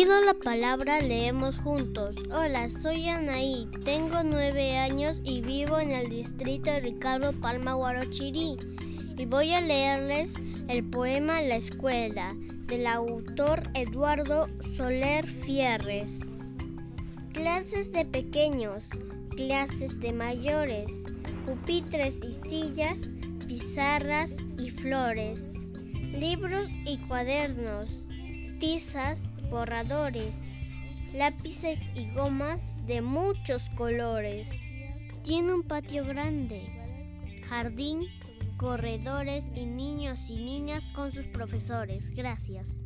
Pido la palabra, leemos juntos. Hola, soy Anaí, tengo nueve años y vivo en el distrito de Ricardo Palma Guarochirí. Y voy a leerles el poema La escuela del autor Eduardo Soler Fierres. Clases de pequeños, clases de mayores, pupitres y sillas, pizarras y flores, libros y cuadernos, tizas, borradores, lápices y gomas de muchos colores. Tiene un patio grande, jardín, corredores y niños y niñas con sus profesores. Gracias.